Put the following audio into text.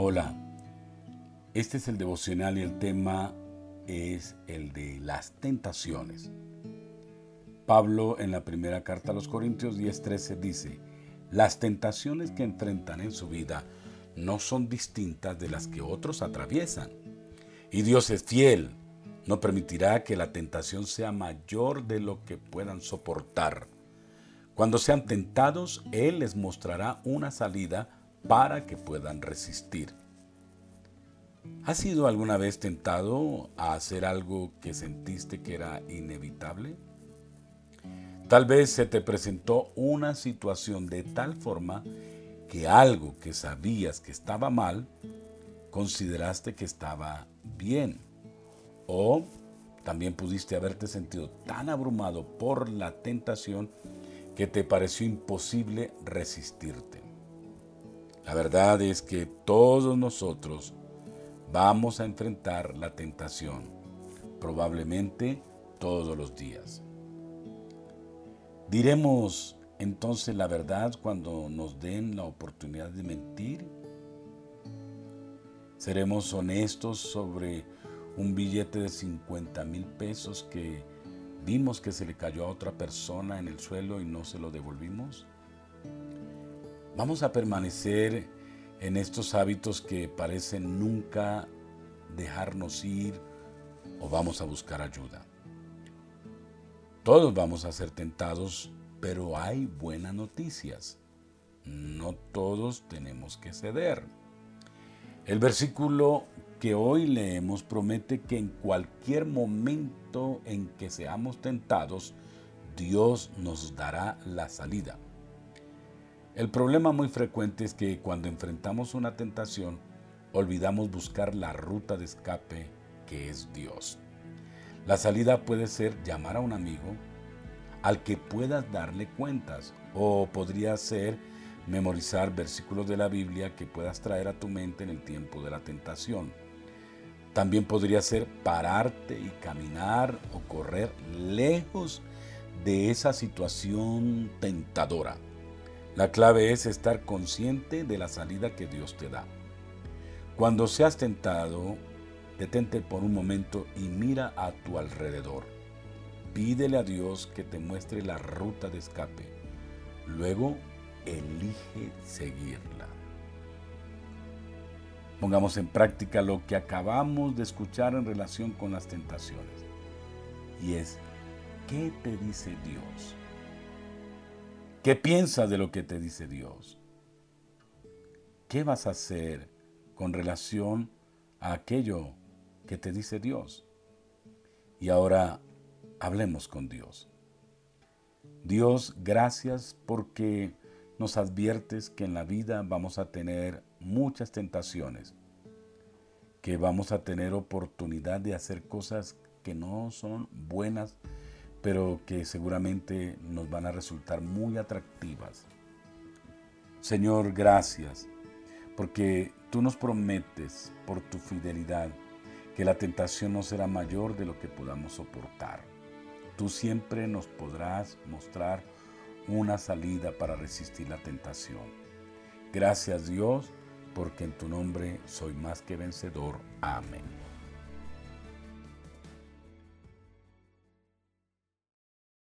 Hola, este es el devocional y el tema es el de las tentaciones. Pablo en la primera carta a los Corintios 10:13 dice, las tentaciones que enfrentan en su vida no son distintas de las que otros atraviesan. Y Dios es fiel, no permitirá que la tentación sea mayor de lo que puedan soportar. Cuando sean tentados, Él les mostrará una salida para que puedan resistir. ¿Has sido alguna vez tentado a hacer algo que sentiste que era inevitable? Tal vez se te presentó una situación de tal forma que algo que sabías que estaba mal, consideraste que estaba bien. O también pudiste haberte sentido tan abrumado por la tentación que te pareció imposible resistirte. La verdad es que todos nosotros vamos a enfrentar la tentación, probablemente todos los días. ¿Diremos entonces la verdad cuando nos den la oportunidad de mentir? ¿Seremos honestos sobre un billete de 50 mil pesos que vimos que se le cayó a otra persona en el suelo y no se lo devolvimos? Vamos a permanecer en estos hábitos que parecen nunca dejarnos ir o vamos a buscar ayuda. Todos vamos a ser tentados, pero hay buenas noticias. No todos tenemos que ceder. El versículo que hoy leemos promete que en cualquier momento en que seamos tentados, Dios nos dará la salida. El problema muy frecuente es que cuando enfrentamos una tentación, olvidamos buscar la ruta de escape que es Dios. La salida puede ser llamar a un amigo al que puedas darle cuentas o podría ser memorizar versículos de la Biblia que puedas traer a tu mente en el tiempo de la tentación. También podría ser pararte y caminar o correr lejos de esa situación tentadora. La clave es estar consciente de la salida que Dios te da. Cuando seas tentado, detente por un momento y mira a tu alrededor. Pídele a Dios que te muestre la ruta de escape. Luego, elige seguirla. Pongamos en práctica lo que acabamos de escuchar en relación con las tentaciones. Y es, ¿qué te dice Dios? ¿Qué piensas de lo que te dice Dios? ¿Qué vas a hacer con relación a aquello que te dice Dios? Y ahora hablemos con Dios. Dios, gracias porque nos adviertes que en la vida vamos a tener muchas tentaciones, que vamos a tener oportunidad de hacer cosas que no son buenas pero que seguramente nos van a resultar muy atractivas. Señor, gracias, porque tú nos prometes por tu fidelidad que la tentación no será mayor de lo que podamos soportar. Tú siempre nos podrás mostrar una salida para resistir la tentación. Gracias Dios, porque en tu nombre soy más que vencedor. Amén.